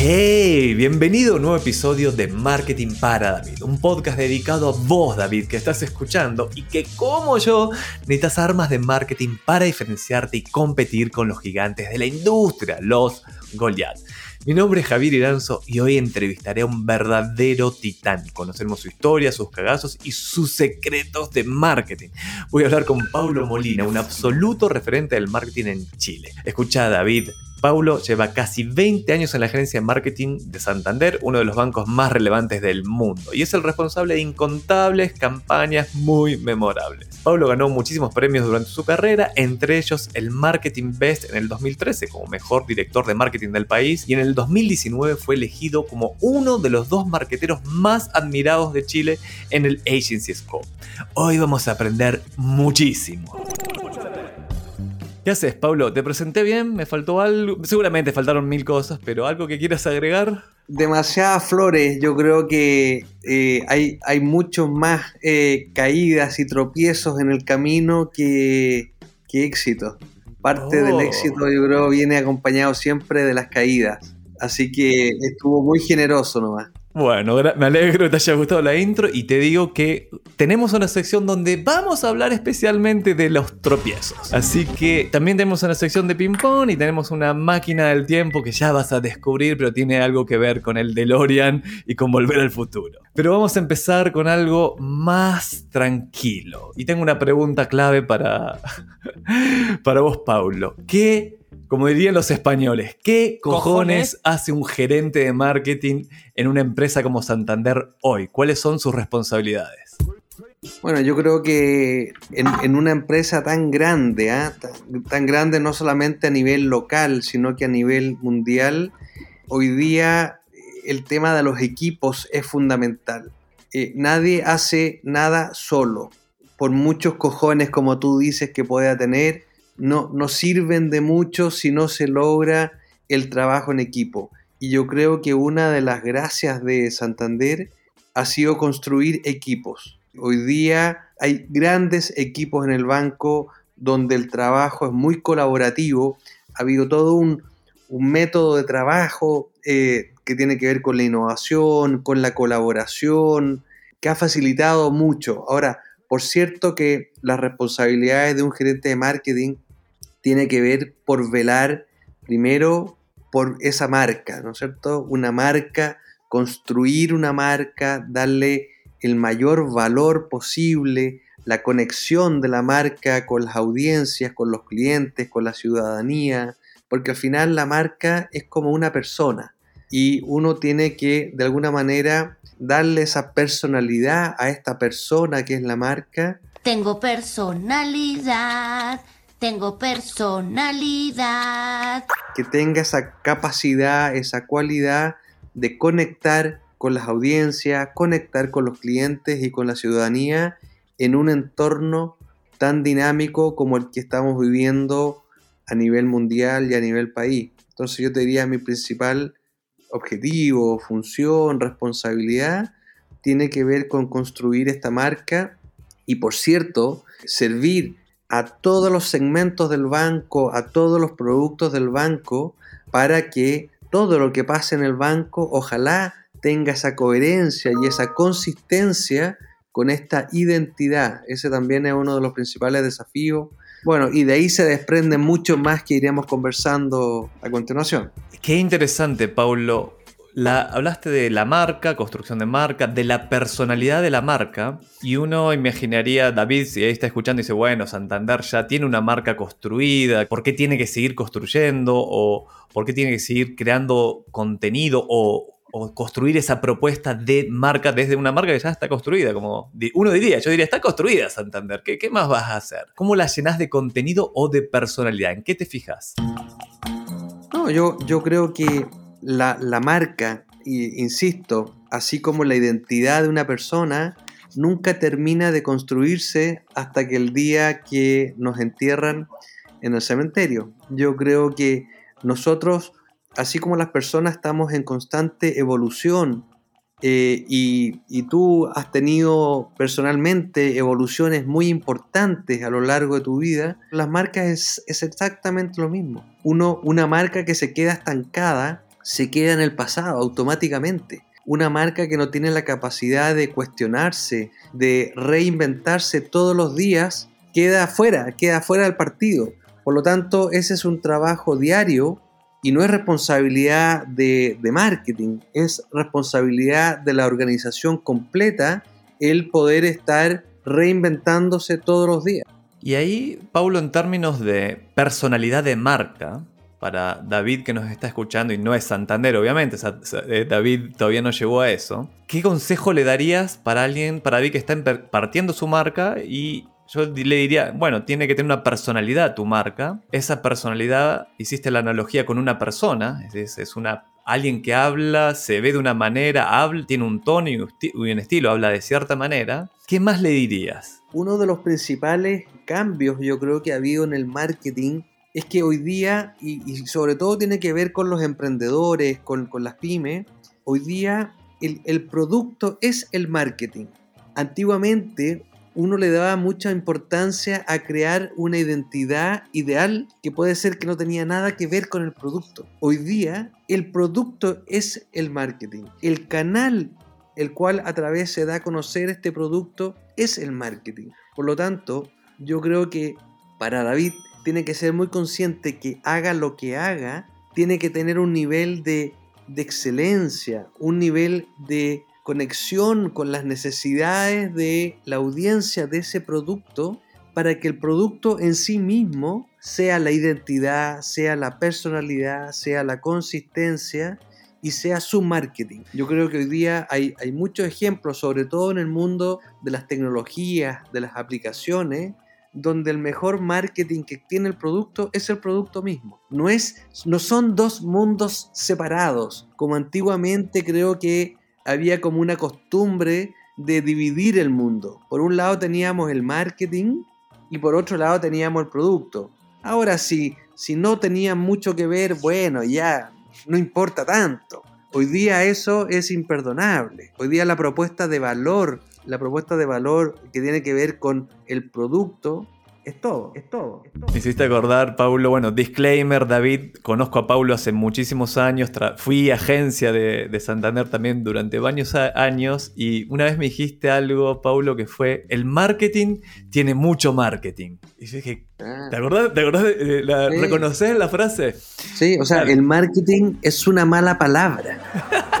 ¡Hey! Bienvenido a un nuevo episodio de Marketing para David, un podcast dedicado a vos, David, que estás escuchando y que, como yo, necesitas armas de marketing para diferenciarte y competir con los gigantes de la industria, los Goliath. Mi nombre es Javier Iranzo y hoy entrevistaré a un verdadero titán. Conoceremos su historia, sus cagazos y sus secretos de marketing. Voy a hablar con Paulo Molina, un absoluto referente del marketing en Chile. Escucha, David, Paulo lleva casi 20 años en la agencia de marketing de Santander, uno de los bancos más relevantes del mundo, y es el responsable de incontables campañas muy memorables. Paulo ganó muchísimos premios durante su carrera, entre ellos el Marketing Best en el 2013 como mejor director de marketing del país y en el 2019 fue elegido como uno de los dos marqueteros más admirados de Chile en el Agency Scope. Hoy vamos a aprender muchísimo. ¿Qué haces, Pablo? ¿Te presenté bien? ¿Me faltó algo? Seguramente faltaron mil cosas, pero ¿algo que quieras agregar? Demasiadas flores. Yo creo que eh, hay, hay mucho más eh, caídas y tropiezos en el camino que, que éxito. Parte del Oh. éxito, yo creo, viene acompañado siempre de las caídas. Así que estuvo muy generoso nomás. Bueno, me alegro que te haya gustado la intro y te digo que tenemos una sección donde vamos a hablar especialmente de los tropiezos. Así que también tenemos una sección de ping-pong y tenemos una máquina del tiempo que ya vas a descubrir, pero tiene algo que ver con el DeLorean y con volver al futuro. Pero vamos a empezar con algo más tranquilo. Y tengo una pregunta clave para, para vos, Paulo. ¿Qué, como dirían los españoles, qué cojones, ¿Cojones? hace un gerente de marketing en una empresa como Santander hoy? ¿Cuáles son sus responsabilidades? Bueno, yo creo que en, en una empresa tan grande, ¿ah? tan, tan grande no solamente a nivel local, sino que a nivel mundial, hoy día eh, el tema de los equipos es fundamental. Eh, nadie hace nada solo. Por muchos cojones, como tú dices, que pueda tener, no, no sirven de mucho si no se logra el trabajo en equipo. Y yo creo que una de las gracias de Santander ha sido construir equipos. Hoy día hay grandes equipos en el banco donde el trabajo es muy colaborativo. Ha habido todo un, método de trabajo eh, que tiene que ver con la innovación, con la colaboración, que ha facilitado mucho. Ahora, por cierto que las responsabilidades de un gerente de marketing tiene que ver por velar primero por esa marca, ¿no es cierto? Una marca, construir una marca, darle el mayor valor posible, la conexión de la marca con las audiencias, con los clientes, con la ciudadanía, porque al final la marca es como una persona y uno tiene que de alguna manera darle esa personalidad a esta persona que es la marca Tengo personalidad, tengo personalidad. que tenga esa capacidad, esa cualidad de conectar con las audiencias, conectar con los clientes y con la ciudadanía en un entorno tan dinámico como el que estamos viviendo a nivel mundial y a nivel país. Entonces yo te diría mi principal objetivo, función, responsabilidad tiene que ver con construir esta marca y por cierto, servir a todos los segmentos del banco, a todos los productos del banco, para que todo lo que pase en el banco ojalá tenga esa coherencia y esa consistencia con esta identidad. Ese también es uno de los principales desafíos. Bueno, y de ahí se desprende mucho más que iremos conversando a continuación. Qué interesante, Paulo. La, hablaste de la marca, construcción de marca, de la personalidad de la marca. Y uno imaginaría, David, si ahí está escuchando, dice, bueno, Santander ya tiene una marca construida, ¿por qué tiene que seguir construyendo? ¿O por qué tiene que seguir creando contenido? ¿O, construir esa propuesta de marca desde una marca que ya está construida? Como uno diría, yo diría, está construida Santander, ¿qué, qué más vas a hacer? ¿Cómo la llenas de contenido o de personalidad? ¿En qué te fijas? No, yo, yo creo que la, la marca, y, insisto, así como la identidad de una persona, nunca termina de construirse hasta que el día que nos entierran en el cementerio. Yo creo que nosotros así como las personas estamos en constante evolución eh, y, y, tú has tenido personalmente evoluciones muy importantes a lo largo de tu vida, las marcas es, es exactamente lo mismo. Uno, una marca que se queda estancada se queda en el pasado automáticamente. Una marca que no tiene la capacidad de cuestionarse, de reinventarse todos los días, queda afuera, queda fuera del partido. Por lo tanto, ese es un trabajo diario y no es responsabilidad de, marketing, es responsabilidad de la organización completa el poder estar reinventándose todos los días. Y ahí, Paulo, en términos de personalidad de marca, para David que nos está escuchando y no es Santander, obviamente, eh, David todavía no llegó a eso, ¿qué consejo le darías para alguien, para David que está partiendo su marca y yo le diría, bueno, tiene que tener una personalidad tu marca. Esa personalidad, hiciste la analogía con una persona, es, una, alguien que habla, se ve de una manera, habla, tiene un tono y un, estilo, habla de cierta manera. ¿Qué más le dirías? Uno de los principales cambios yo creo que ha habido en el marketing es que hoy día, y, sobre todo tiene que ver con los emprendedores, con, las pymes, hoy día el producto es el marketing. Antiguamente uno le daba mucha importancia a crear una identidad ideal que puede ser que no tenía nada que ver con el producto. Hoy día el producto es el marketing. El canal el cual a través se da a conocer este producto es el marketing. Por lo tanto, yo creo que para David tiene que ser muy consciente que haga lo que haga, tiene que tener un nivel de, de excelencia, un nivel de conexión con las necesidades de la audiencia de ese producto para que el producto en sí mismo sea la identidad, sea la personalidad, sea la consistencia y sea su marketing. Yo creo que hoy día hay, hay muchos ejemplos, sobre todo en el mundo de las tecnologías, de las aplicaciones, donde el mejor marketing que tiene el producto es el producto mismo. No, es, no son dos mundos separados, como antiguamente creo que había como una costumbre de dividir el mundo. Por un lado teníamos el marketing y por otro lado teníamos el producto. Ahora sí, si no tenía mucho que ver, bueno, ya no importa tanto. Hoy día eso es imperdonable. Hoy día la propuesta de valor, la propuesta de valor que tiene que ver con el producto, es todo, es todo, Me hiciste acordar, Paulo, bueno, disclaimer, David, conozco a Paulo hace muchísimos años, fui agencia de, Santander también durante varios años y una vez me dijiste algo, Paulo, que fue, el marketing tiene mucho marketing. Y yo dije, ah. ¿te acordás? ¿Te acordás de la, ¿Reconoces la frase? Sí, o sea, el marketing es una mala palabra.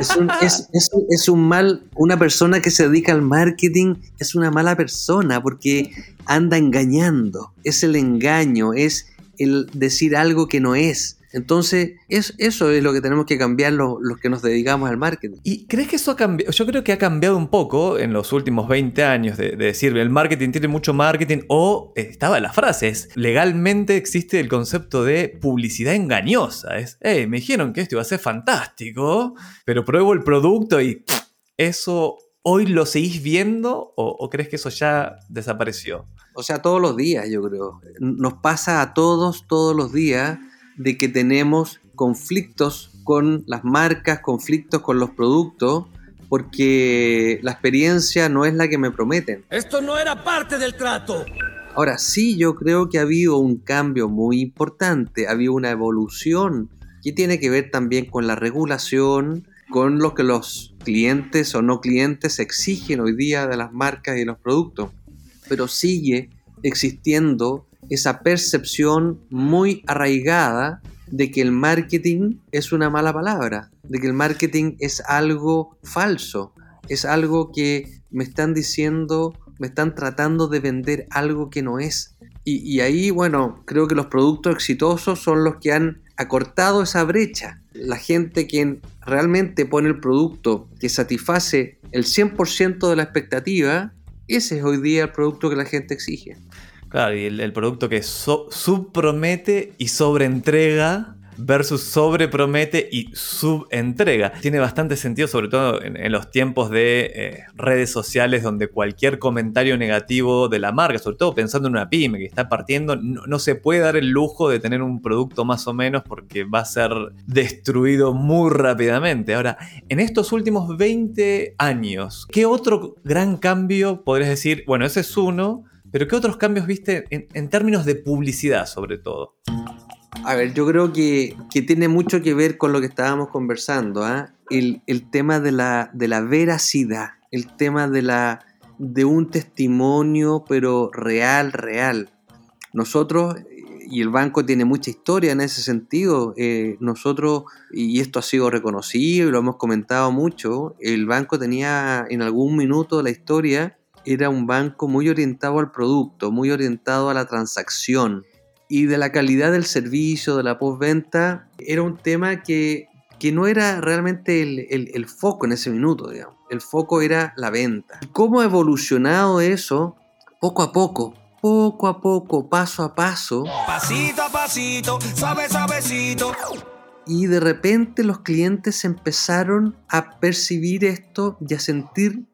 Es un, es, es un mal, una persona que se dedica al marketing es una mala persona porque anda engañando, es el engaño, es el decir algo que no es. Entonces, es, eso es lo que tenemos que cambiar los, que nos dedicamos al marketing. ¿Y crees que eso ha cambiado? Yo creo que ha cambiado un poco en los últimos 20 años de, decir el marketing tiene mucho marketing o estaba la frase, es legalmente existe el concepto de publicidad engañosa. Es, hey, me dijeron que esto iba a ser fantástico, pero pruebo el producto y eso hoy lo seguís viendo o, crees que eso ya desapareció? O sea, todos los días, yo creo. Nos pasa a todos, todos los días, de que tenemos conflictos con las marcas, conflictos con los productos, porque la experiencia no es la que me prometen. Esto no era parte del trato. Ahora sí, yo creo que ha habido un cambio muy importante, ha habido una evolución que tiene que ver también con la regulación, con lo que los clientes o no clientes exigen hoy día de las marcas y los productos. Pero sigue existiendo esa percepción muy arraigada de que el marketing es una mala palabra, de que el marketing es algo falso, es algo que me están diciendo, me están tratando de vender algo que no es. Y, ahí, bueno, creo que los productos exitosos son los que han acortado esa brecha. La gente quien realmente pone el producto que satisface el 100% de la expectativa, ese es hoy día el producto que la gente exige. Claro, y el, producto que subpromete y sobreentrega versus sobrepromete y subentrega. Tiene bastante sentido, sobre todo en, los tiempos de eh, redes sociales donde cualquier comentario negativo de la marca, sobre todo pensando en una pyme que está partiendo, no, se puede dar el lujo de tener un producto más o menos porque va a ser destruido muy rápidamente. Ahora, en estos últimos 20 años, ¿qué otro gran cambio podrías decir? Bueno, ese es uno, pero ¿qué otros cambios viste en, términos de publicidad sobre todo? A ver, yo creo que, tiene mucho que ver con lo que estábamos conversando, ¿ah? el, tema de la, de la veracidad, el tema de, la, de un testimonio, pero real, real. Nosotros, y el banco tiene mucha historia en ese sentido, eh, nosotros, y esto ha sido reconocido y lo hemos comentado mucho, el banco tenía en algún minuto de la historia era un banco muy orientado al producto, muy orientado a la transacción. Y de la calidad del servicio, de la postventa, era un tema que, no era realmente el, foco en ese minuto, digamos. El foco era la venta. ¿Cómo ha evolucionado eso? Poco a poco, poco a poco, paso a paso. Pasito a pasito, suave, suavecito. Y de repente los clientes empezaron a percibir esto y a sentir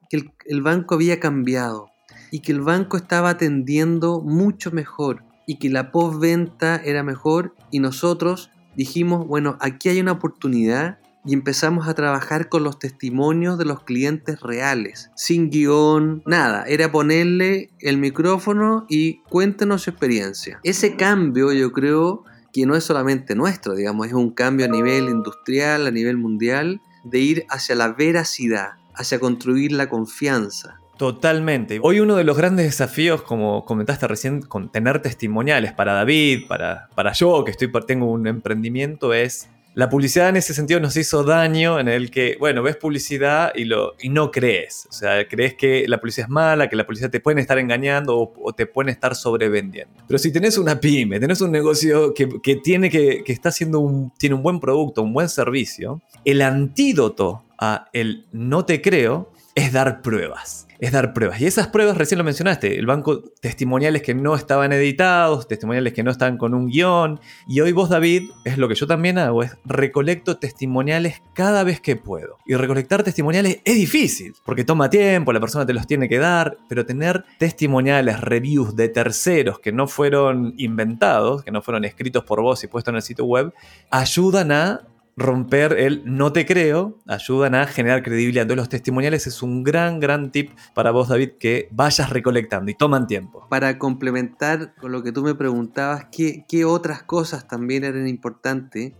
el, banco había cambiado y que el banco estaba atendiendo mucho mejor y que la postventa era mejor y nosotros dijimos, bueno, aquí hay una oportunidad y empezamos a trabajar con los testimonios de los clientes reales, sin guion, nada, era ponerle el micrófono y cuéntenos su experiencia. Ese cambio yo creo que no es solamente nuestro, digamos, es un cambio a nivel industrial, a nivel mundial, de ir hacia la veracidad, hacia construir la confianza. Totalmente. Hoy uno de los grandes desafíos, como comentaste recién, con tener testimoniales para David, para, para yo, que estoy, tengo un emprendimiento, es la publicidad en ese sentido nos hizo daño en el que, bueno, ves publicidad y, lo, y no crees. O sea, crees que la publicidad es mala, que la publicidad te pueden estar engañando o, te pueden estar sobrevendiendo. Pero si tenés una pyme, tenés un negocio que, tiene que, que está haciendo un, tiene un buen producto, un buen servicio, el antídoto a el no te creo es dar pruebas. Es dar pruebas. Y esas pruebas, recién lo mencionaste, el banco, testimoniales que no estaban editados, testimoniales que no estaban con un guion. Y hoy vos, David, es lo que yo también hago, es recolecto testimoniales cada vez que puedo. Y recolectar testimoniales es difícil, porque toma tiempo, la persona te los tiene que dar, pero tener testimoniales, reviews de terceros que no fueron inventados, que no fueron escritos por vos y puestos en el sitio web, ayudan a romper el no te creo, ayudan a generar credibilidad. Entonces los testimoniales es un gran, gran tip para vos, David, que vayas recolectando y toman tiempo. Para complementar con lo que tú me preguntabas, ¿qué, qué otras cosas también eran importantes?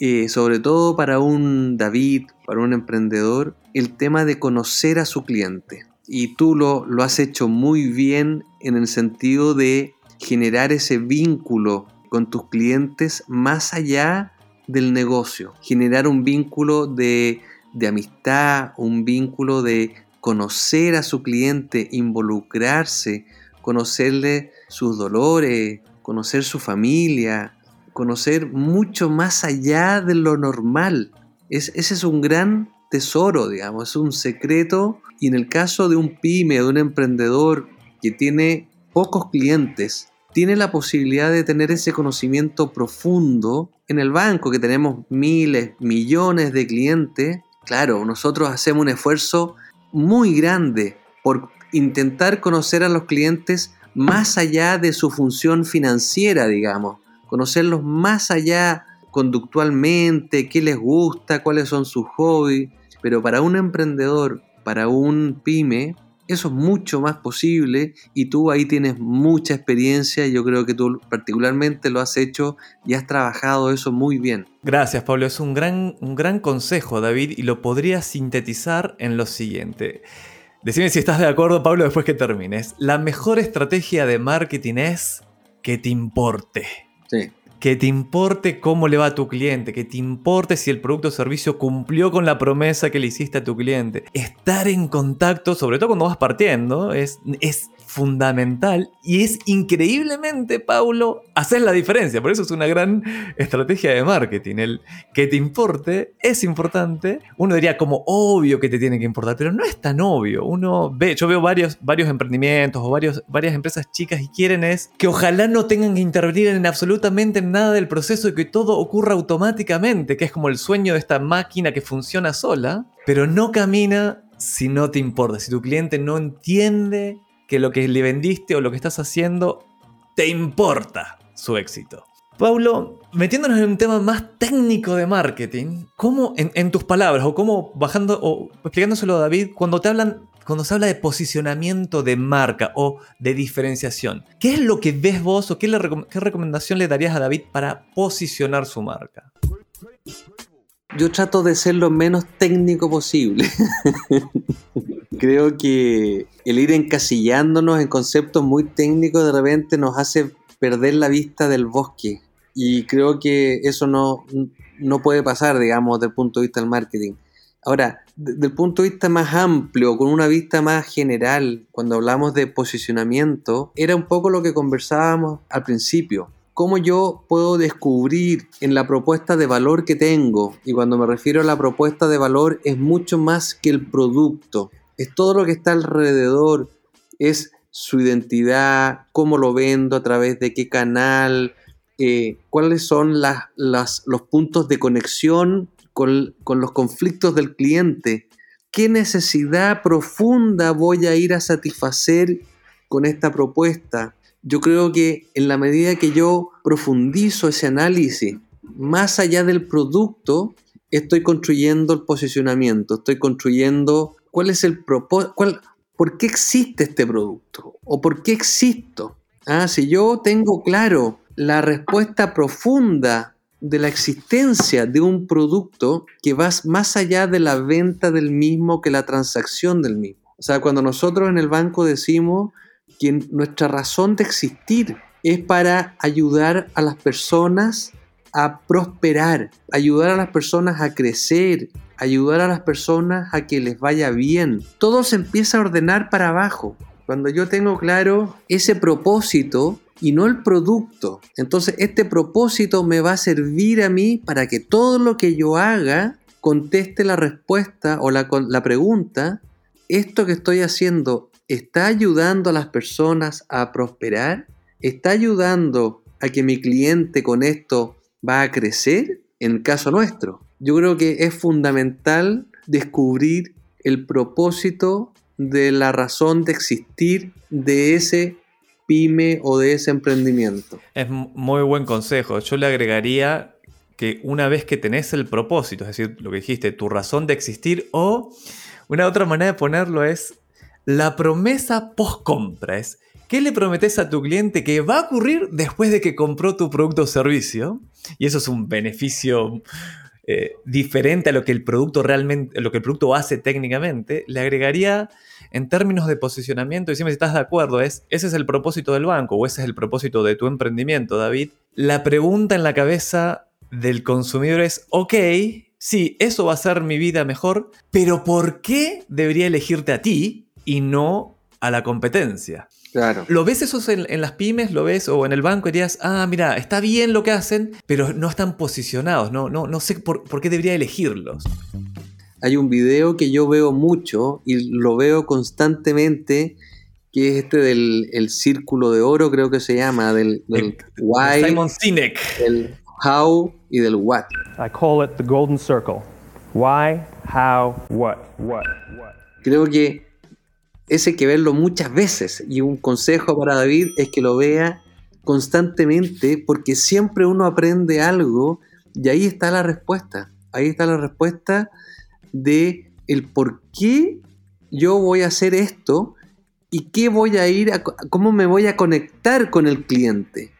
Eh, sobre todo para un David, para un emprendedor, el tema de conocer a su cliente. Y tú lo, lo has hecho muy bien en el sentido de generar ese vínculo con tus clientes más allá del negocio, generar un vínculo de, amistad, un vínculo de conocer a su cliente, involucrarse, conocerle sus dolores, conocer su familia, conocer mucho más allá de lo normal. Es, ese es un gran tesoro, digamos, es un secreto. Y en el caso de un pyme, de un emprendedor que tiene pocos clientes, tiene la posibilidad de tener ese conocimiento profundo en el banco, que tenemos miles, millones de clientes. Claro, nosotros hacemos un esfuerzo muy grande por intentar conocer a los clientes más allá de su función financiera, digamos, conocerlos más allá conductualmente, qué les gusta, cuáles son sus hobbies, pero para un emprendedor, para un pyme, eso es mucho más posible y tú ahí tienes mucha experiencia y yo creo que tú particularmente lo has hecho y has trabajado eso muy bien. Gracias Pablo, es un gran, un gran consejo David y lo podría sintetizar en lo siguiente. Decime si estás de acuerdo Pablo después que termines. La mejor estrategia de marketing es que te importe. Sí que te importe cómo le va a tu cliente, que te importe si el producto o servicio cumplió con la promesa que le hiciste a tu cliente. Estar en contacto, sobre todo cuando vas partiendo, es, es fundamental y es increíblemente, Paulo, hacer la diferencia. Por eso es una gran estrategia de marketing. El que te importe es importante. Uno diría como obvio que te tiene que importar, pero no es tan obvio. Uno ve, yo veo varios, varios emprendimientos o varios, varias empresas chicas y quieren es que ojalá no tengan que intervenir en absolutamente nada del proceso y que todo ocurra automáticamente, que es como el sueño de esta máquina que funciona sola, pero no camina si no te importa, si tu cliente no entiende que lo que le vendiste o lo que estás haciendo te importa su éxito. Paulo, metiéndonos en un tema más técnico de marketing, ¿cómo en, tus palabras o cómo bajando o explicándoselo a David, cuando te hablan, cuando se habla de posicionamiento de marca o de diferenciación, ¿qué es lo que ves vos o qué, recomendación le darías a David para posicionar su marca? Yo trato de ser lo menos técnico posible. Creo que el ir encasillándonos en conceptos muy técnicos de repente nos hace perder la vista del bosque. Y creo que eso no, no puede pasar, digamos, desde el punto de vista del marketing. Ahora, desde el punto de vista más amplio, con una vista más general, cuando hablamos de posicionamiento, era un poco lo que conversábamos al principio. ¿Cómo yo puedo descubrir en la propuesta de valor que tengo? Y cuando me refiero a la propuesta de valor es mucho más que el producto. Es todo lo que está alrededor. Es su identidad, cómo lo vendo, a través de qué canal, eh, cuáles son las, los puntos de conexión con, los conflictos del cliente, qué necesidad profunda voy a ir a satisfacer con esta propuesta. Yo creo que en la medida que yo profundizo ese análisis, más allá del producto, estoy construyendo el posicionamiento, estoy construyendo cuál es el propósito, ¿por qué existe este producto? ¿O por qué existo? Ah, si yo tengo claro la respuesta profunda de la existencia de un producto que va más allá de la venta del mismo que la transacción del mismo. O sea, cuando nosotros en el banco decimos que nuestra razón de existir es para ayudar a las personas a prosperar, ayudar a las personas a crecer, ayudar a las personas a que les vaya bien. Todo se empieza a ordenar para abajo. Cuando yo tengo claro ese propósito y no el producto, entonces este propósito me va a servir a mí para que todo lo que yo haga conteste la respuesta o la, la pregunta, ¿esto que estoy haciendo está ayudando a las personas a prosperar? ¿Está ayudando a que mi cliente con esto va a crecer? En el caso nuestro, yo creo que es fundamental descubrir el propósito de la razón de existir de ese pyme o de ese emprendimiento. Es muy buen consejo. Yo le agregaría que una vez que tenés el propósito, es decir, lo que dijiste, tu razón de existir, o una otra manera de ponerlo es la promesa post-compra. Es ¿Qué le prometes a tu cliente que va a ocurrir después de que compró tu producto o servicio? Y eso es un beneficio eh, diferente a lo que el producto realmente, lo que el producto hace técnicamente, le agregaría en términos de posicionamiento, y si me estás de acuerdo, es, ese es el propósito del banco o ese es el propósito de tu emprendimiento, David. La pregunta en la cabeza del consumidor es, ok, sí, eso va a hacer mi vida mejor, pero ¿por qué debería elegirte a ti y no a la competencia? Claro. ¿Lo ves eso en, las pymes? ¿Lo ves? O en el banco y dirías, ah, mira, está bien lo que hacen, pero no están posicionados, no, no, no sé por, qué debería elegirlos. Hay un video que yo veo mucho y lo veo constantemente, que es este del el círculo de oro, creo que se llama, del, del why, Simon Sinek. del how y del what. I call it the golden circle. Why, how, what, what, what. Creo que ese hay que verlo muchas veces y un consejo para David es que lo vea constantemente porque siempre uno aprende algo y ahí está la respuesta. Ahí está la respuesta de el por qué yo voy a hacer esto y qué voy a ir a, cómo me voy a conectar con el cliente.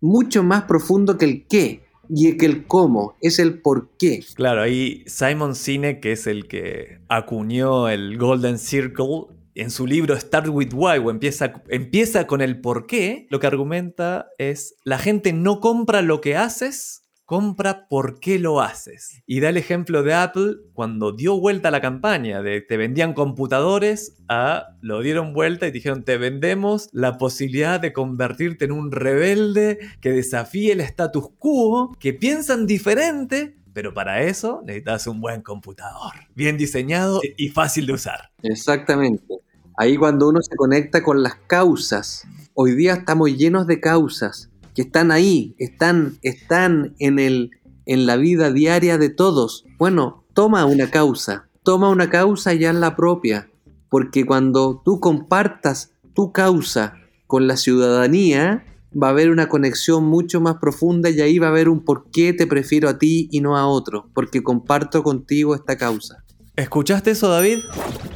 Mucho más profundo que el qué y que el cómo, es el por qué. Claro, ahí Simon Sinek, que es el que acuñó el Golden Circle, en su libro Start with Why, o empieza, empieza con el por qué, lo que argumenta es la gente no compra lo que haces, compra por qué lo haces. Y da el ejemplo de Apple cuando dio vuelta a la campaña de te vendían computadores a lo dieron vuelta y dijeron te vendemos la posibilidad de convertirte en un rebelde que desafíe el status quo, que piensan diferente, pero para eso necesitas un buen computador, bien diseñado y fácil de usar. Exactamente. Ahí cuando uno se conecta con las causas, hoy día estamos llenos de causas, que están ahí, están, están en, el, en la vida diaria de todos. Bueno, toma una causa, toma una causa ya en la propia, porque cuando tú compartas tu causa con la ciudadanía, va a haber una conexión mucho más profunda y ahí va a haber un por qué te prefiero a ti y no a otro, porque comparto contigo esta causa. ¿Escuchaste eso, David?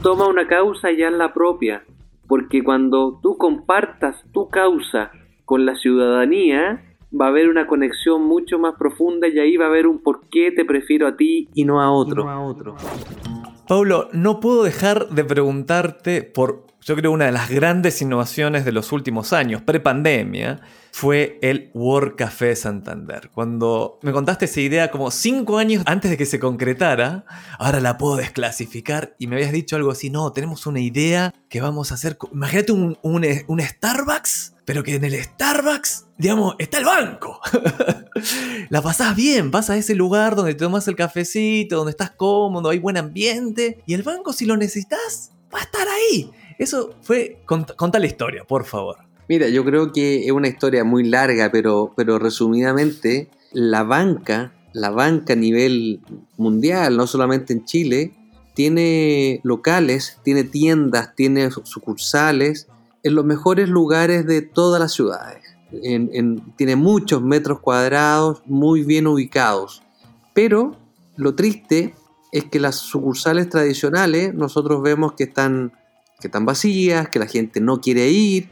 Toma una causa ya en la propia, porque cuando tú compartas tu causa con la ciudadanía, va a haber una conexión mucho más profunda y ahí va a haber un por qué te prefiero a ti y no a otro. Pablo, no puedo dejar de preguntarte por, yo creo, una de las grandes innovaciones de los últimos años, pre-pandemia, fue el World Café Santander. Cuando me contaste esa idea como cinco años antes de que se concretara, ahora la puedo desclasificar y me habías dicho algo así, no, tenemos una idea que vamos a hacer, imagínate un, un, un Starbucks, pero que en el Starbucks, digamos, está el banco. la pasás bien, vas a ese lugar donde te tomas el cafecito, donde estás cómodo, hay buen ambiente, y el banco si lo necesitas, va a estar ahí. Eso fue, conta la historia, por favor. Mira, yo creo que es una historia muy larga, pero, pero resumidamente, la banca, la banca a nivel mundial, no solamente en Chile, tiene locales, tiene tiendas, tiene sucursales en los mejores lugares de todas las ciudades. tiene muchos metros cuadrados, muy bien ubicados. Pero lo triste es que las sucursales tradicionales nosotros vemos que están, que están vacías, que la gente no quiere ir,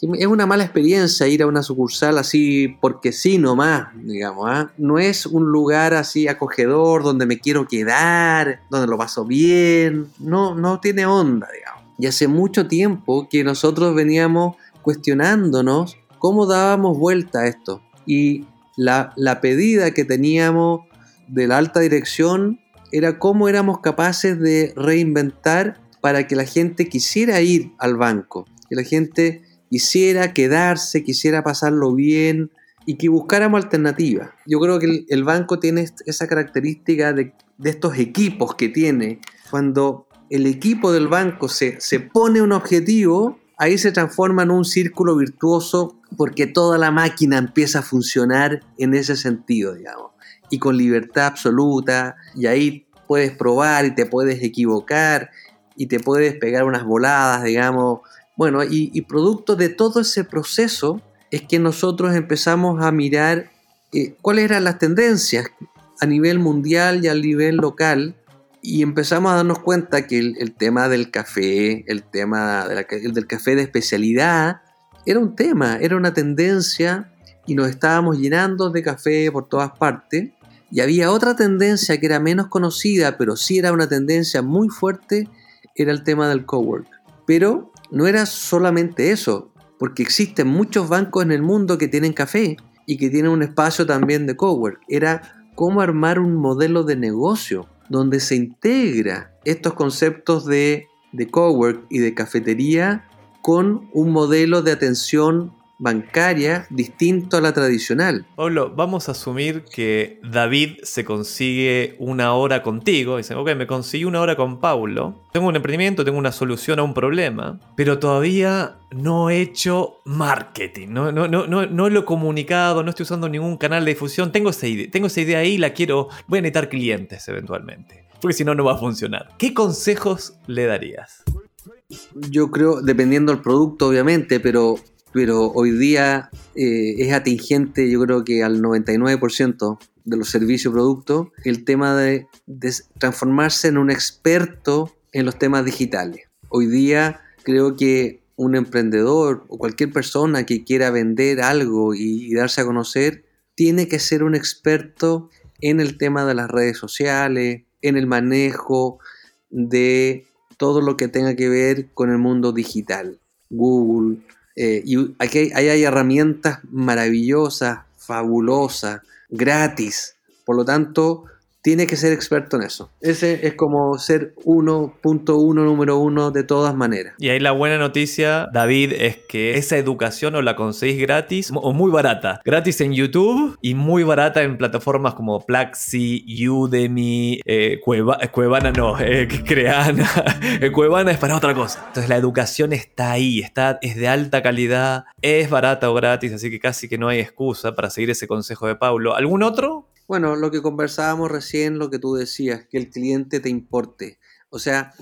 es una mala experiencia ir a una sucursal así porque sí nomás, digamos. ¿ah? No es un lugar así acogedor donde me quiero quedar, donde lo paso bien. No, no tiene onda, digamos. Y hace mucho tiempo que nosotros veníamos cuestionándonos cómo dábamos vuelta a esto. Y la, la pedida que teníamos de la alta dirección era cómo éramos capaces de reinventar para que la gente quisiera ir al banco, que la gente quisiera quedarse, quisiera pasarlo bien y que buscáramos alternativas. Yo creo que el, banco tiene esa característica de, estos equipos que tiene. Cuando el equipo del banco se, se pone un objetivo, ahí se transforma en un círculo virtuoso porque toda la máquina empieza a funcionar en ese sentido, digamos. Y con libertad absoluta, y ahí puedes probar y te puedes equivocar y te puedes pegar unas voladas, digamos, bueno, y, producto de todo ese proceso es que nosotros empezamos a mirar eh, cuáles eran las tendencias a nivel mundial y a nivel local y empezamos a darnos cuenta que el, tema del café, el tema del café de especialidad, era un tema, era una tendencia y nos estábamos llenando de café por todas partes. Y había otra tendencia que era menos conocida, pero sí era una tendencia muy fuerte, era el tema del cowork. Pero no era solamente eso, porque existen muchos bancos en el mundo que tienen café y que tienen un espacio también de cowork. Era cómo armar un modelo de negocio donde se integra estos conceptos de, de cowork y de cafetería con un modelo de atención bancaria distinto a la tradicional. Pablo, vamos a asumir que David se consigue una hora contigo. Dice, ok, me conseguí una hora con Paulo. Tengo un emprendimiento, tengo una solución a un problema, pero todavía no he hecho marketing, no, no, no, no, lo he comunicado, no estoy usando ningún canal de difusión. Tengo esa idea, tengo esa idea ahí, la quiero, voy a necesitar clientes eventualmente. Porque si no, no va a funcionar. ¿Qué consejos le darías? Yo creo, dependiendo del producto, obviamente, pero pero hoy día eh, es atingente, yo creo que al 99% de los servicios y productos, el tema de, transformarse en un experto en los temas digitales. Hoy día creo que un emprendedor o cualquier persona que quiera vender algo y, darse a conocer, tiene que ser un experto en el tema de las redes sociales, en el manejo de todo lo que tenga que ver con el mundo digital. Google, eh, y aquí hay, herramientas maravillosas, fabulosas, gratis. Por lo tanto, tiene que ser experto en eso. Ese es como ser 1.1 número uno de todas maneras. Y ahí la buena noticia, David, es que esa educación o la conseguís gratis o muy barata. Gratis en YouTube y muy barata en plataformas como Plaxi, Udemy, eh, Cueva- eh, Cuevana no, eh, Creana. Eh, Cuevana es para otra cosa. Entonces la educación está ahí, está, es de alta calidad, es barata o gratis, así que casi que no hay excusa para seguir ese consejo de Paulo. ¿Algún otro? Bueno, lo que conversábamos recién, lo que tú decías, que el cliente te importe. O sea,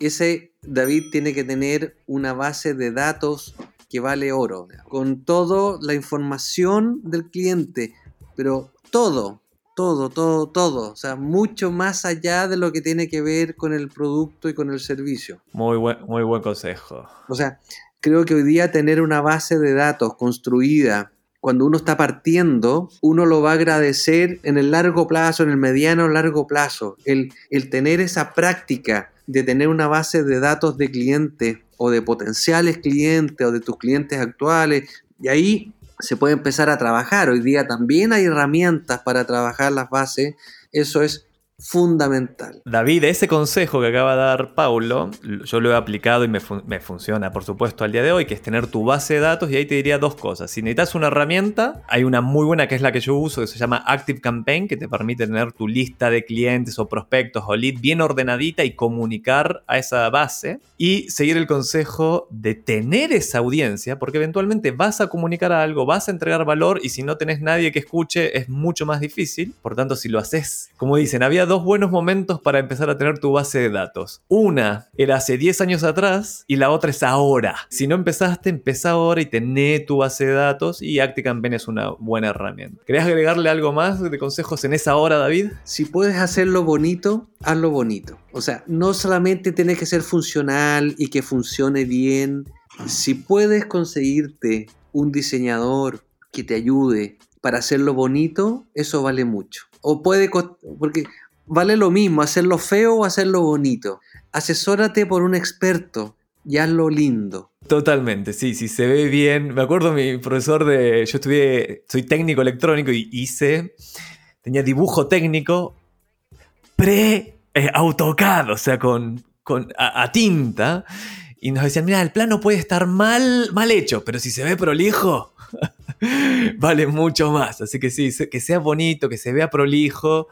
ese David tiene que tener una base de datos que vale oro, con toda la información del cliente, pero todo, todo, todo, todo. O sea, mucho más allá de lo que tiene que ver con el producto y con el servicio. Muy buen, muy buen consejo. O sea, creo que hoy día tener una base de datos construida cuando uno está partiendo, uno lo va a agradecer en el largo plazo, en el mediano o largo plazo. El, el tener esa práctica de tener una base de datos de clientes o de potenciales clientes o de tus clientes actuales, y ahí se puede empezar a trabajar. Hoy día también hay herramientas para trabajar las bases. Eso es fundamental. David, ese consejo que acaba de dar Paulo, yo lo he aplicado y me, fun- me funciona, por supuesto, al día de hoy, que es tener tu base de datos y ahí te diría dos cosas. Si necesitas una herramienta, hay una muy buena que es la que yo uso, que se llama Active Campaign, que te permite tener tu lista de clientes o prospectos o lead bien ordenadita y comunicar a esa base y seguir el consejo de tener esa audiencia, porque eventualmente vas a comunicar algo, vas a entregar valor y si no tenés nadie que escuche es mucho más difícil. Por tanto, si lo haces, como dicen, había dos buenos momentos para empezar a tener tu base de datos. Una era hace 10 años atrás y la otra es ahora. Si no empezaste, empezá ahora y tené tu base de datos y ActiCampaign es una buena herramienta. ¿Querés agregarle algo más de consejos en esa hora, David? Si puedes hacerlo bonito, hazlo bonito. O sea, no solamente tiene que ser funcional y que funcione bien. Si puedes conseguirte un diseñador que te ayude para hacerlo bonito, eso vale mucho. O puede, porque vale lo mismo hacerlo feo o hacerlo bonito. Asesórate por un experto y hazlo lindo. Totalmente, sí, sí, se ve bien. Me acuerdo mi profesor de. Yo estudié. Soy técnico electrónico y hice. Tenía dibujo técnico pre-AutoCAD, o sea, con, con a, a tinta. Y nos decían, mira, el plano puede estar mal, mal hecho, pero si se ve prolijo, vale mucho más. Así que sí, que sea bonito, que se vea prolijo,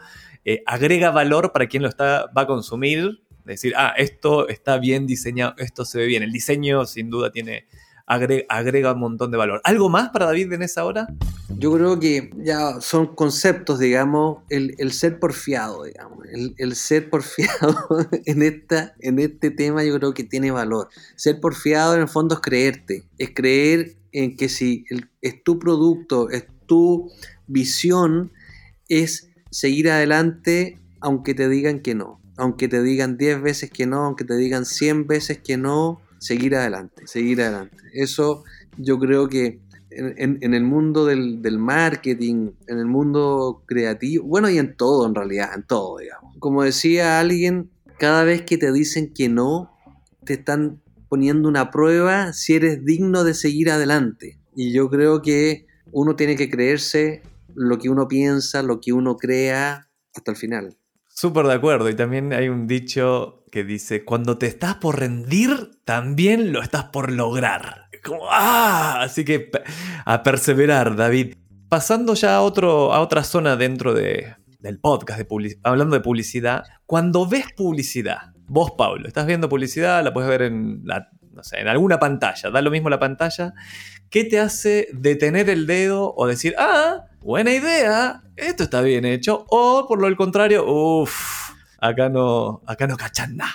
eh, agrega valor para quien lo está, va a consumir. Decir, ah, esto está bien diseñado, esto se ve bien. El diseño sin duda tiene, agrega, agrega un montón de valor. ¿Algo más para David en esa hora? Yo creo que ya son conceptos, digamos, el, el ser porfiado, digamos, el, el ser porfiado en, esta, en este tema yo creo que tiene valor. Ser porfiado en el fondo es creerte, es creer en que si es tu producto, es tu visión, es seguir adelante aunque te digan que no, aunque te digan 10 veces que no, aunque te digan 100 veces que no, seguir adelante, seguir adelante. Eso yo creo que en, el mundo del, del marketing, en el mundo creativo, bueno, y en todo en realidad, en todo, digamos. Como decía alguien, cada vez que te dicen que no, te están poniendo una prueba si eres digno de seguir adelante. Y yo creo que uno tiene que creerse lo que uno piensa, lo que uno crea, hasta el final. Súper de acuerdo. Y también hay un dicho que dice, cuando te estás por rendir, también lo estás por lograr. Como, ¡ah! Así que a perseverar, David. Pasando ya a, otro, a otra zona dentro de, del podcast, de hablando de publicidad, cuando ves publicidad, vos, Pablo, estás viendo publicidad, la puedes ver en, la, no sé, en alguna pantalla, da lo mismo la pantalla, ¿qué te hace detener el dedo o decir, ah, buena idea, esto está bien hecho? O por lo contrario, uff, acá no, acá no cachan nada.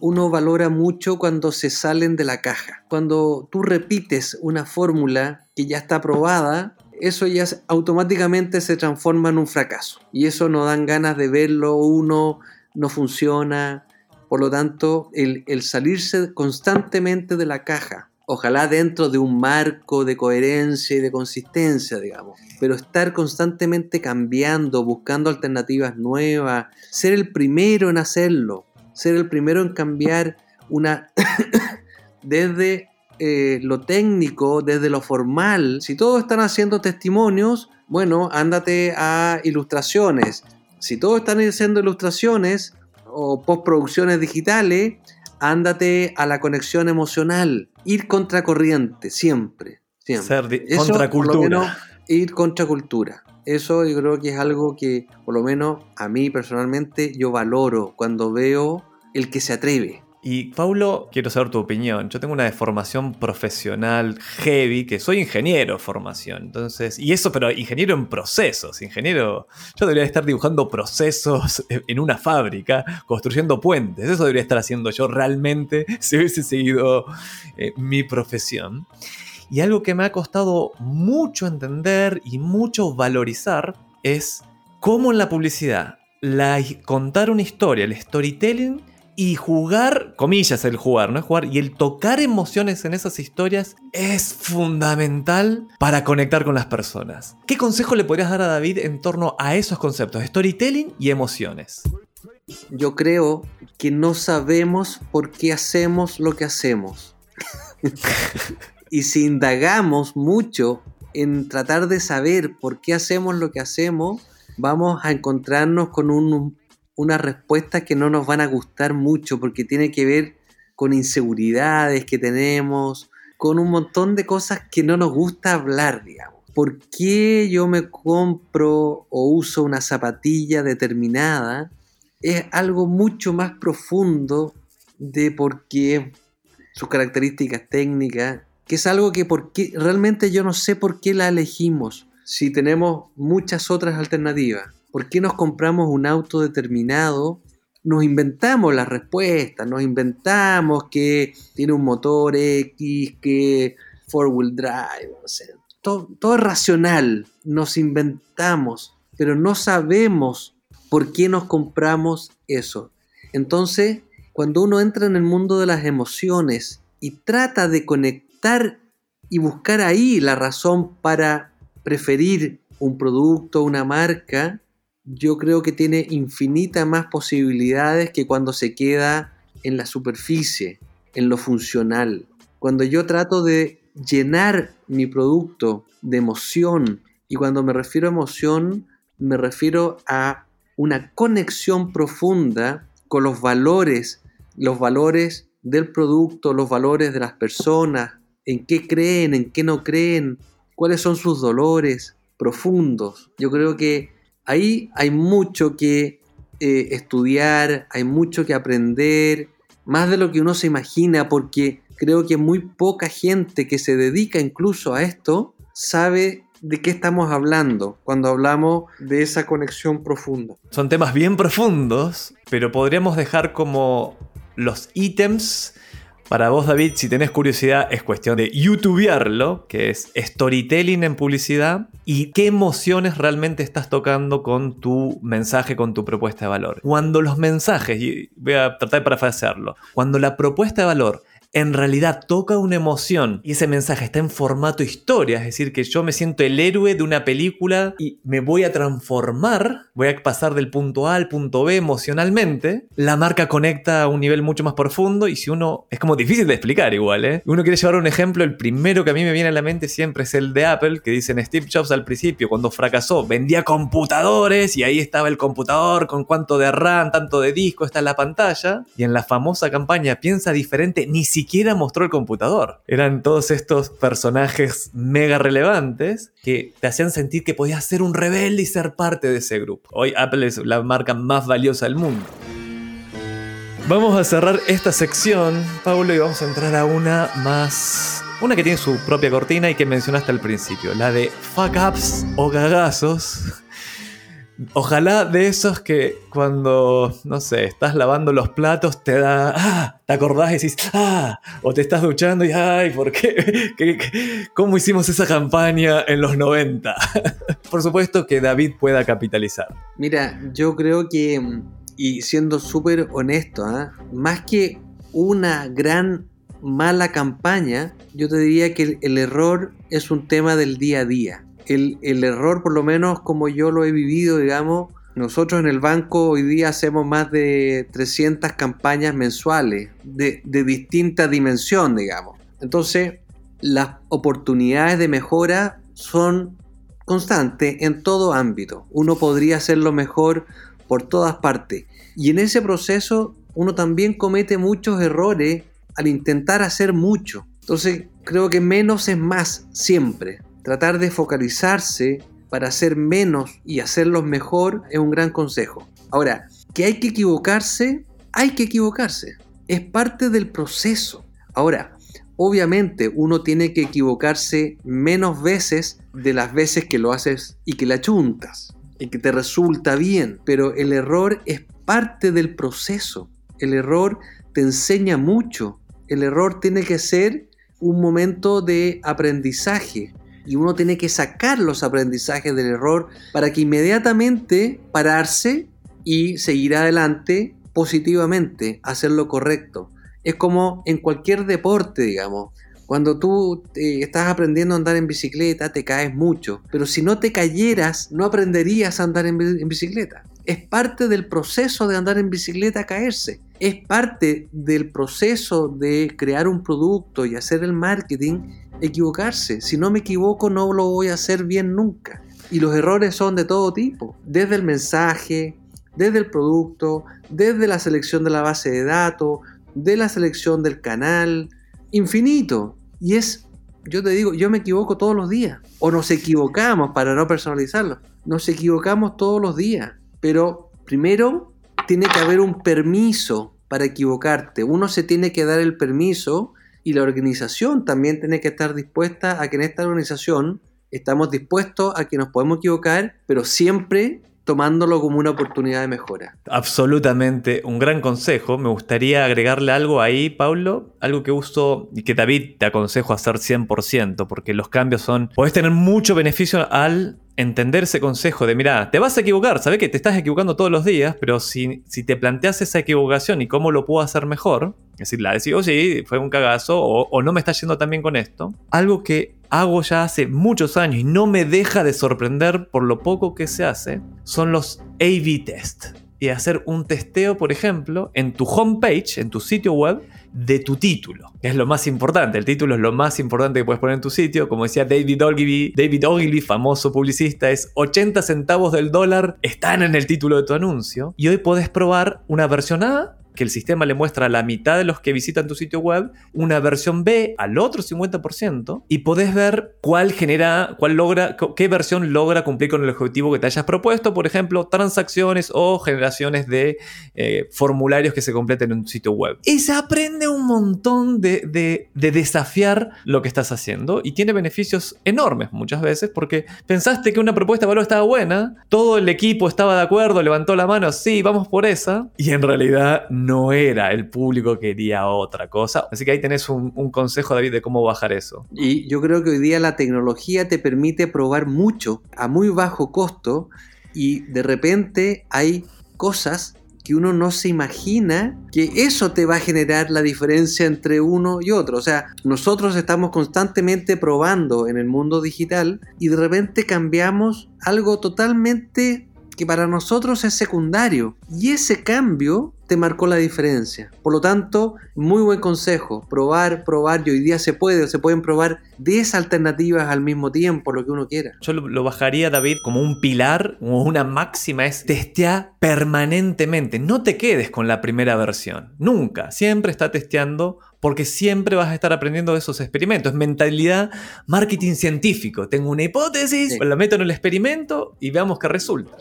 uno valora mucho cuando se salen de la caja. Cuando tú repites una fórmula que ya está aprobada, eso ya automáticamente se transforma en un fracaso. Y eso no dan ganas de verlo, uno no funciona. Por lo tanto, el salirse constantemente de la caja, ojalá dentro de un marco de coherencia y de consistencia, digamos, pero estar constantemente cambiando, buscando alternativas nuevas, ser el primero en hacerlo, ser el primero en cambiar una desde eh, lo técnico, desde lo formal. Si todos están haciendo testimonios, bueno, ándate a ilustraciones. Si todos están haciendo ilustraciones o postproducciones digitales, ándate a la conexión emocional, ir contracorriente, siempre. siempre. Ser di- Eso, contracultura. por lo menos, ir contracultura. Eso yo creo que es algo que, por lo menos a mí personalmente, yo valoro cuando veo el que se atreve. Y Paulo, quiero saber tu opinión. Yo tengo una deformación profesional heavy, que soy ingeniero de formación. Entonces, y eso, pero ingeniero en procesos. Ingeniero, yo debería estar dibujando procesos en una fábrica, construyendo puentes. Eso debería estar haciendo yo realmente si hubiese seguido eh, mi profesión. Y algo que me ha costado mucho entender y mucho valorizar es cómo en la publicidad, la, contar una historia, el storytelling y jugar, comillas el jugar, no es jugar, y el tocar emociones en esas historias es fundamental para conectar con las personas. ¿Qué consejo le podrías dar a David en torno a esos conceptos, storytelling y emociones? Yo creo que no sabemos por qué hacemos lo que hacemos. y si indagamos mucho en tratar de saber por qué hacemos lo que hacemos, vamos a encontrarnos con un, unas respuestas que no nos van a gustar mucho porque tiene que ver con inseguridades que tenemos, con un montón de cosas que no nos gusta hablar, digamos. ¿Por qué yo me compro o uso una zapatilla determinada? Es algo mucho más profundo de por qué sus características técnicas, que es algo que porque realmente yo no sé por qué la elegimos si tenemos muchas otras alternativas. ¿Por qué nos compramos un auto determinado? Nos inventamos las respuestas, nos inventamos que tiene un motor X, que four wheel drive, no sé. Todo, todo es racional, nos inventamos, pero no sabemos por qué nos compramos eso. Entonces, cuando uno entra en el mundo de las emociones y trata de conectar y buscar ahí la razón para preferir un producto, una marca, yo creo que tiene infinitas más posibilidades que cuando se queda en la superficie, en lo funcional. Cuando yo trato de llenar mi producto de emoción, y cuando me refiero a emoción, me refiero a una conexión profunda con los valores, los valores del producto, los valores de las personas, en qué creen, en qué no creen, cuáles son sus dolores profundos. Yo creo que ahí hay mucho que eh, estudiar, hay mucho que aprender, más de lo que uno se imagina, porque creo que muy poca gente que se dedica incluso a esto sabe de qué estamos hablando cuando hablamos de esa conexión profunda. Son temas bien profundos, pero podríamos dejar como los ítems. Para vos, David, si tenés curiosidad, es cuestión de youtubearlo, que es storytelling en publicidad, y qué emociones realmente estás tocando con tu mensaje, con tu propuesta de valor. Cuando los mensajes, y voy a tratar de parafrasearlo, cuando la propuesta de valor en realidad toca una emoción y ese mensaje está en formato historia, es decir, que yo me siento el héroe de una película y me voy a transformar, voy a pasar del punto A al punto B emocionalmente, la marca conecta a un nivel mucho más profundo y si uno, es como difícil de explicar igual, ¿eh? Uno quiere llevar un ejemplo, el primero que a mí me viene a la mente siempre es el de Apple, que dicen Steve Jobs al principio, cuando fracasó, vendía computadores y ahí estaba el computador con cuánto de RAM, tanto de disco, está en la pantalla, y en la famosa campaña Piensa diferente, ni siquiera siquiera mostró el computador. Eran todos estos personajes mega relevantes que te hacían sentir que podías ser un rebelde y ser parte de ese grupo. Hoy Apple es la marca más valiosa del mundo. Vamos a cerrar esta sección, Pablo, y vamos a entrar a una más... Una que tiene su propia cortina y que mencionaste al principio, la de fuck ups o cagazos. Ojalá de esos que cuando, no sé, estás lavando los platos te da, ah, te acordás y decís, ah, o te estás duchando y, ay, ¿por qué? Cómo hicimos esa campaña en los 90? Por supuesto que David pueda capitalizar. Mira, yo creo que, y siendo súper honesto, ¿eh? más que una gran mala campaña, yo te diría que el error es un tema del día a día el, error, por lo menos como yo lo he vivido, digamos, nosotros en el banco hoy día hacemos más de 300 campañas mensuales de, de distinta dimensión, digamos. Entonces, las oportunidades de mejora son constantes en todo ámbito. Uno podría hacerlo mejor por todas partes. Y en ese proceso uno también comete muchos errores al intentar hacer mucho. Entonces creo que menos es más siempre. Tratar de focalizarse para hacer menos y hacerlo mejor es un gran consejo. Ahora, que hay que equivocarse, hay que equivocarse. Es parte del proceso. Ahora, obviamente uno tiene que equivocarse menos veces de las veces que lo haces y que la chuntas y que te resulta bien, pero el error es parte del proceso. El error te enseña mucho. El error tiene que ser un momento de aprendizaje y uno tiene que sacar los aprendizajes del error para que inmediatamente pararse y seguir adelante positivamente, hacer lo correcto. Es como en cualquier deporte, digamos. Cuando tú eh, estás aprendiendo a andar en bicicleta, te caes mucho. Pero si no te cayeras, no aprenderías a andar en, en bicicleta. Es parte del proceso de andar en bicicleta caerse. Es parte del proceso de crear un producto y hacer el marketing equivocarse. Si no me equivoco, no lo voy a hacer bien nunca. Y los errores son de todo tipo, desde el mensaje, desde el producto, desde la selección de la base de datos, de la selección del canal, infinito. Y es, yo te digo, yo me equivoco todos los días. O nos equivocamos para no personalizarlo. Nos equivocamos todos los días. Pero primero tiene que haber un permiso para equivocarte. Uno se tiene que dar el permiso y la organización también tiene que estar dispuesta a que en esta organización estamos dispuestos a que nos podemos equivocar, pero siempre tomándolo como una oportunidad de mejora. Absolutamente, un gran consejo. Me gustaría agregarle algo ahí, Pablo, algo que uso y que David te aconsejo hacer 100%, porque los cambios son, puedes tener mucho beneficio al entender ese consejo de, mira, te vas a equivocar, sabes que te estás equivocando todos los días, pero si, si te planteas esa equivocación y cómo lo puedo hacer mejor, es decir, la decís, sí, fue un cagazo, o, o no me está yendo tan bien con esto, algo que hago ya hace muchos años y no me deja de sorprender por lo poco que se hace, son los A-B test. Y hacer un testeo, por ejemplo, en tu homepage, en tu sitio web, de tu título. Es lo más importante. El título es lo más importante que puedes poner en tu sitio. Como decía David Ogilvy, David Ogilvy, famoso publicista, es 80 centavos del dólar están en el título de tu anuncio. Y hoy podés probar una versión A que el sistema le muestra a la mitad de los que visitan tu sitio web, una versión B al otro 50% y podés ver cuál genera, cuál logra, qué versión logra cumplir con el objetivo que te hayas propuesto, por ejemplo, transacciones o generaciones de eh, formularios que se completen en un sitio web. Y se aprende un montón de, de, de desafiar lo que estás haciendo y tiene beneficios enormes muchas veces porque pensaste que una propuesta de valor estaba buena, todo el equipo estaba de acuerdo, levantó la mano, sí, vamos por esa, y en realidad no era, el público quería otra cosa. Así que ahí tenés un, un, consejo, David, de cómo bajar eso. Y yo creo que hoy día la tecnología te permite probar mucho a muy bajo costo y de repente hay cosas que uno no se imagina que eso te va a generar la diferencia entre uno y otro. O sea, nosotros estamos constantemente probando en el mundo digital y de repente cambiamos algo totalmente que para nosotros es secundario. Y ese cambio te marcó la diferencia. Por lo tanto, muy buen consejo, probar, probar, y hoy día se puede, se pueden probar 10 alternativas al mismo tiempo, lo que uno quiera. Yo lo, lo bajaría, David, como un pilar, como una máxima, es testear permanentemente. No te quedes con la primera versión, nunca, siempre está testeando porque siempre vas a estar aprendiendo de esos experimentos. Mentalidad marketing científico. Tengo una hipótesis, sí. la meto en el experimento y veamos qué resulta.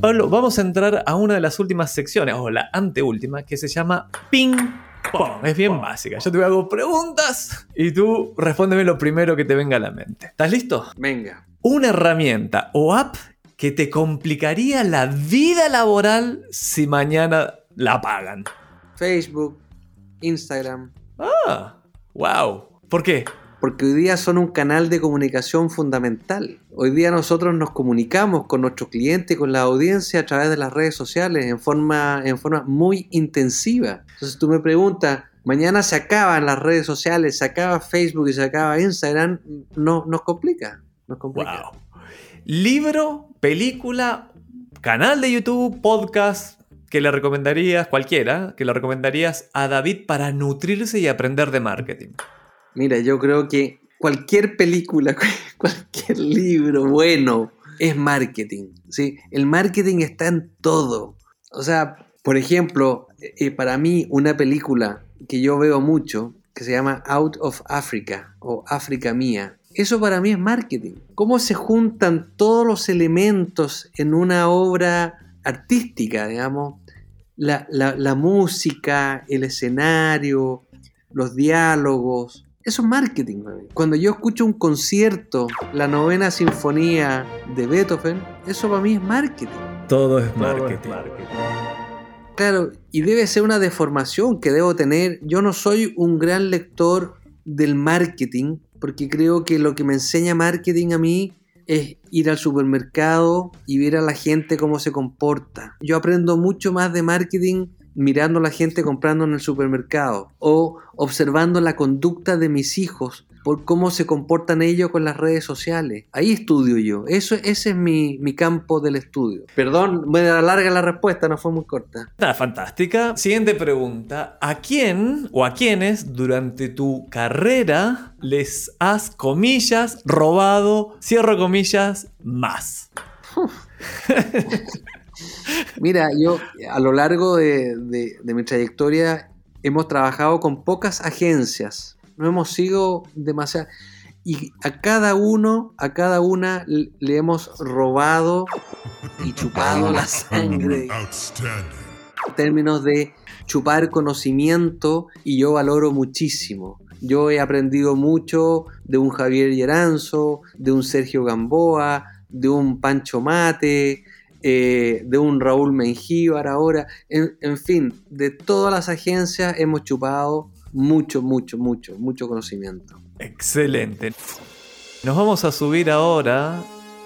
Pablo, vamos a entrar a una de las últimas secciones, o la anteúltima, que se llama Ping Pong. Es bien básica. Yo te hago preguntas y tú respóndeme lo primero que te venga a la mente. ¿Estás listo? Venga. Una herramienta o app que te complicaría la vida laboral si mañana la pagan. Facebook, Instagram. Ah, wow. ¿Por qué? Porque hoy día son un canal de comunicación fundamental. Hoy día nosotros nos comunicamos con nuestros clientes, con la audiencia a través de las redes sociales en forma, en forma muy intensiva. Entonces tú me preguntas, mañana se acaban las redes sociales, se acaba Facebook y se acaba Instagram, no, nos complica. Nos complica. Wow. Libro, película, canal de YouTube, podcast, que le recomendarías, cualquiera, que le recomendarías a David para nutrirse y aprender de marketing? Mira, yo creo que cualquier película, cualquier libro bueno, es marketing. ¿sí? El marketing está en todo. O sea, por ejemplo, eh, para mí una película que yo veo mucho, que se llama Out of Africa o África Mía, eso para mí es marketing. ¿Cómo se juntan todos los elementos en una obra artística, digamos? La, la- la música, el escenario, los diálogos. Eso es marketing. Cuando yo escucho un concierto, la novena sinfonía de Beethoven, eso para mí es marketing. Todo es Todo es marketing. marketing. Claro, y debe ser una deformación que debo tener. Yo no soy un gran lector del marketing, porque creo que lo que me enseña marketing a mí es ir al supermercado y ver a la gente cómo se comporta. Yo aprendo mucho más de marketing mirando a la gente comprando en el supermercado o observando la conducta de mis hijos por cómo se comportan ellos con las redes sociales. Ahí estudio yo. Eso, ese es mi, mi campo del estudio. Perdón, me alarga la respuesta, no fue muy corta. Está fantástica. Siguiente pregunta. ¿A quién o a quiénes durante tu carrera les has, comillas, robado, cierro comillas, más? Mira, yo a lo largo de, mi trayectoria hemos trabajado con pocas agencias. No hemos sido demasiado. Y a cada uno, a cada una le hemos robado y chupado la sangre. En términos de chupar conocimiento y yo valoro muchísimo. Yo he aprendido mucho de un Javier Lleranzo, de un Sergio Gamboa, de un Pancho Mate, eh, de un Raúl Mengíbar ahora. En, en fin, de todas las agencias hemos chupado mucho, mucho, mucho, mucho conocimiento. Excelente. Nos vamos a subir ahora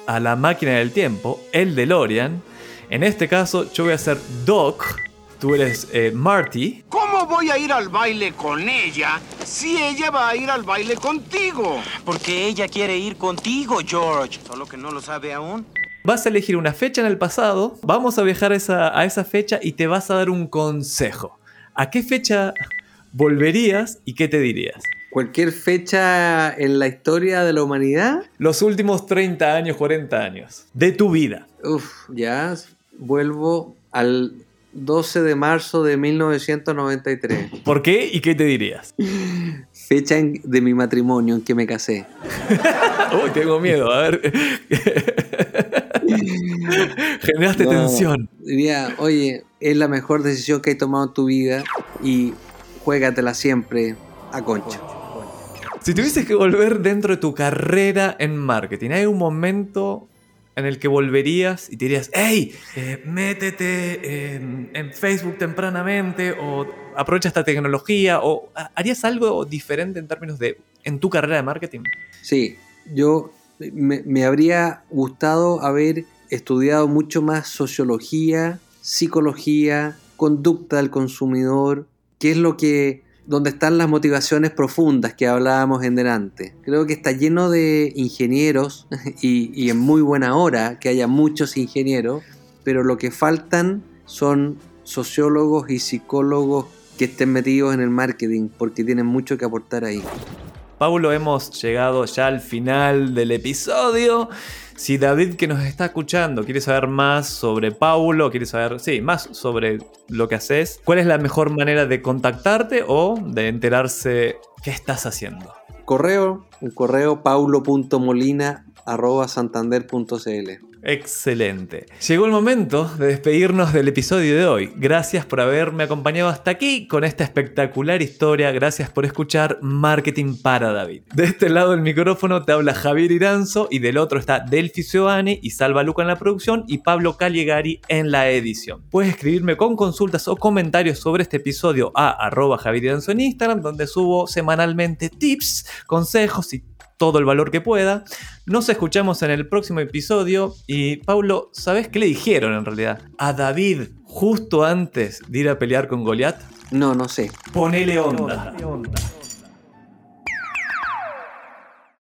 a la máquina del tiempo, el DeLorean. En este caso, yo voy a ser Doc. Tú eres eh, Marty. ¿Cómo voy a ir al baile con ella si ella va a ir al baile contigo? Porque ella quiere ir contigo, George. Solo que no lo sabe aún. Vas a elegir una fecha en el pasado. Vamos a viajar a esa, a esa fecha y te vas a dar un consejo. ¿A qué fecha volverías y qué te dirías? Cualquier fecha en la historia de la humanidad, Los últimos 30 años, 40 años de tu vida. Uf, ya vuelvo al 12 de marzo de 1993, ¿Por qué y qué te dirías? fecha en- de mi matrimonio en que me casé. Uy, tengo miedo, a ver. Generaste No, tensión. Diría, oye, es la mejor decisión que has tomado en tu vida y juégatela siempre a concha. Si tuvieses que volver dentro de tu carrera en marketing, ¿hay un momento en el que volverías y te dirías, hey, eh, métete en, en Facebook tempranamente o aprovecha esta tecnología o ha- harías algo diferente en términos de en tu carrera de marketing? Sí, yo me, habría gustado haber estudiado mucho más sociología, psicología, conducta del consumidor, qué es lo que donde están las motivaciones profundas que hablábamos en delante. Creo que está lleno de ingenieros y, y en muy buena hora que haya muchos ingenieros, pero lo que faltan son sociólogos y psicólogos que estén metidos en el marketing porque tienen mucho que aportar ahí. Paulo, hemos llegado ya al final del episodio. Si David que nos está escuchando quiere saber más sobre Paulo, quiere saber, sí, más sobre lo que haces, ¿cuál es la mejor manera de contactarte o de enterarse qué estás haciendo? Correo, un correo paulo.molina.santander.cl. Excelente. Llegó el momento de despedirnos del episodio de hoy. Gracias por haberme acompañado hasta aquí con esta espectacular historia. Gracias por escuchar Marketing para David. De este lado del micrófono te habla Javier Iranzo y del otro está Delphi Giovanni y Salva Luca en la producción y Pablo Caligari en la edición. Puedes escribirme con consultas o comentarios sobre este episodio a arroba Javier Iranzo en Instagram donde subo semanalmente tips, consejos y todo el valor que pueda. Nos escuchamos en el próximo episodio. Y Paulo, ¿sabes qué le dijeron en realidad? A David, justo antes de ir a pelear con Goliat. No, no sé. Ponele onda. onda.